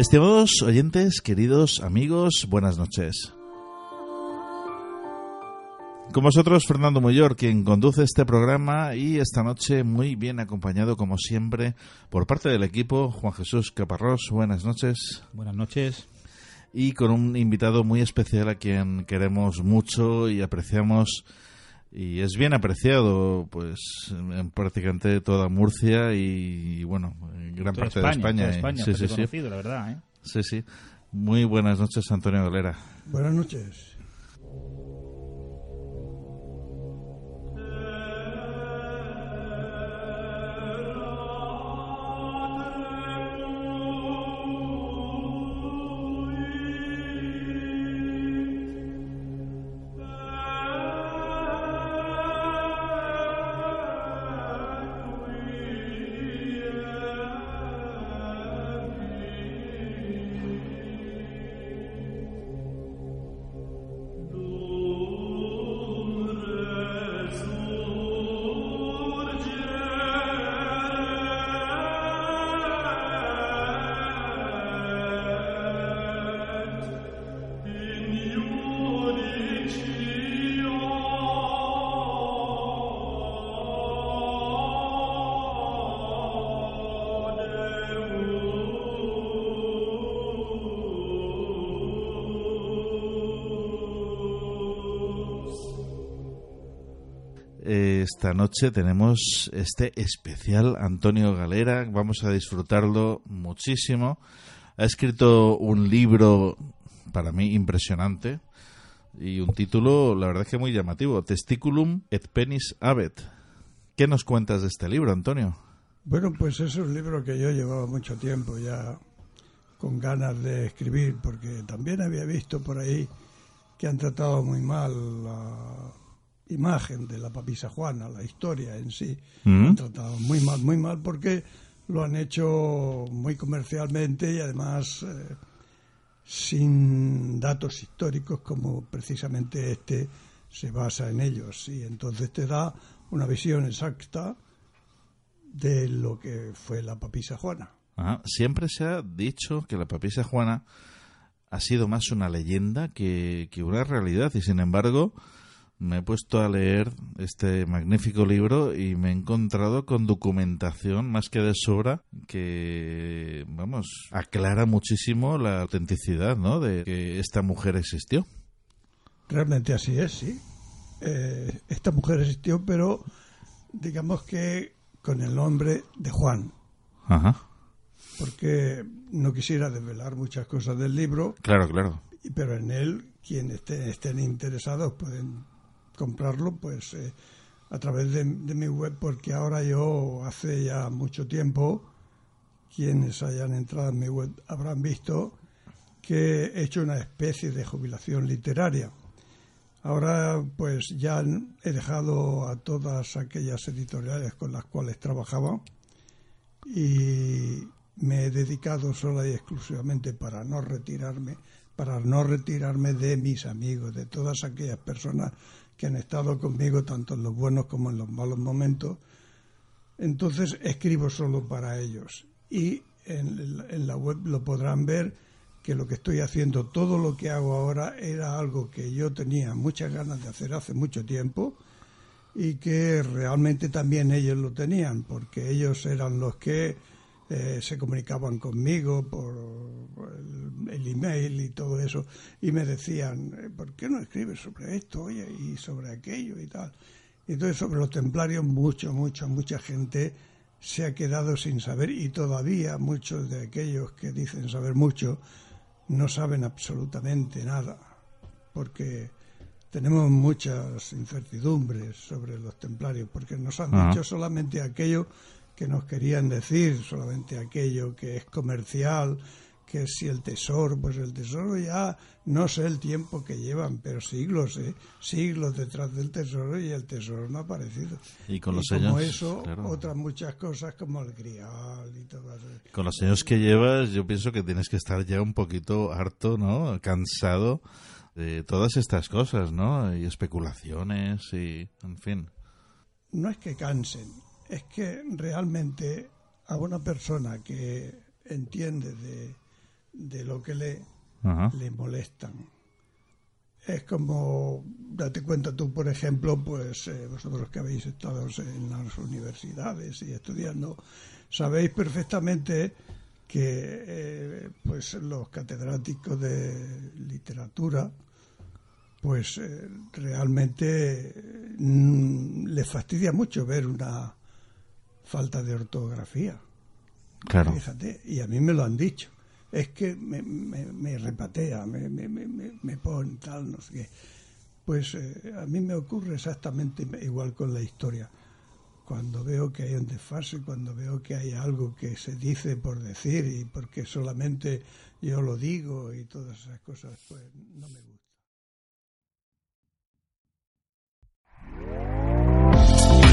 Estimados oyentes, queridos amigos, buenas noches. Con vosotros, Fernando Muyor, quien conduce este programa y esta noche muy bien acompañado, como siempre, por parte del equipo, Juan Jesús Caparrós. Buenas noches. Buenas noches. Y con un invitado muy especial a quien queremos mucho y apreciamos y es bien apreciado pues en prácticamente toda Murcia y, bueno gran parte de España, España sí, sí, sí. la verdad ¿eh? sí sí muy buenas noches Antonio Galera buenas noches esta noche tenemos este especial Antonio Galera. Vamos a disfrutarlo muchísimo. Ha escrito un libro para mí impresionante y un título, la verdad es que muy llamativo, Testiculum et Penis Abet. ¿Qué nos cuentas de este libro, Antonio? Bueno, pues es un libro que yo llevaba mucho tiempo ya con ganas de escribir, porque también había visto por ahí que han tratado muy mal a imagen de la papisa Juana, la historia en sí, mm. han tratado muy mal, muy mal porque lo han hecho muy comercialmente y además eh, sin datos históricos como precisamente este se basa en ellos y entonces te da una visión exacta de lo que fue la papisa Juana. Siempre se ha dicho que la papisa Juana ha sido más una leyenda que, que una realidad y sin embargo me he puesto a leer este magnífico libro y me he encontrado con documentación más que de sobra que, vamos, aclara muchísimo la autenticidad, ¿no? De que esta mujer existió. Realmente así es, sí. Eh, esta mujer existió, pero digamos que con el nombre de Juan. Ajá. Porque no quisiera desvelar muchas cosas del libro. Claro, claro. Pero en él, quienes estén interesados pueden comprarlo pues eh, a través de, mi web porque ahora yo hace ya mucho tiempo quienes hayan entrado en mi web habrán visto que he hecho una especie de jubilación literaria. Ahora pues ya he dejado a todas aquellas editoriales con las cuales trabajaba y me he dedicado sola y exclusivamente para no retirarme, para no retirarme de mis amigos, de todas aquellas personas que han estado conmigo tanto en los buenos como en los malos momentos. Entonces escribo solo para ellos y en, en la web lo podrán ver que lo que estoy haciendo, todo lo que hago ahora era algo que yo tenía muchas ganas de hacer hace mucho tiempo y que realmente también ellos lo tenían, porque ellos eran los que eh, se comunicaban conmigo por, el, email y todo eso y me decían, eh, ¿por qué no escribes sobre esto oye, y sobre aquello y tal? Entonces sobre los templarios mucho, mucho, mucha gente se ha quedado sin saber y todavía muchos de aquellos que dicen saber mucho no saben absolutamente nada, porque tenemos muchas incertidumbres sobre los templarios, porque nos han dicho solamente aquello que nos querían decir, solamente aquello que es comercial, que si el tesoro, pues el tesoro ya no sé el tiempo que llevan, pero siglos, ¿eh? siglos detrás del tesoro y el tesoro no ha aparecido. Y con los como años, eso, otras muchas cosas como el grial y todo eso. Con los años que llevas, yo pienso que tienes que estar ya un poquito harto, ¿no? Cansado de todas estas cosas, ¿no? Y especulaciones y, en fin. No es que cansen, es que realmente a una persona que entiende de de lo que le, le molestan. Es como, date cuenta tú, por ejemplo, pues eh, vosotros que habéis estado en las universidades y estudiando, sabéis perfectamente que eh, pues los catedráticos de literatura pues eh, realmente mm, les fastidia mucho ver una falta de ortografía. Claro. Fíjate, y a mí me lo han dicho es que me, me, repatea, me, me, me, pone tal, no sé qué. Pues eh, a mí me ocurre exactamente igual con la historia. Cuando veo que hay un desfase, cuando veo que hay algo que se dice por decir y porque solamente yo lo digo y todas esas cosas, pues no me gusta.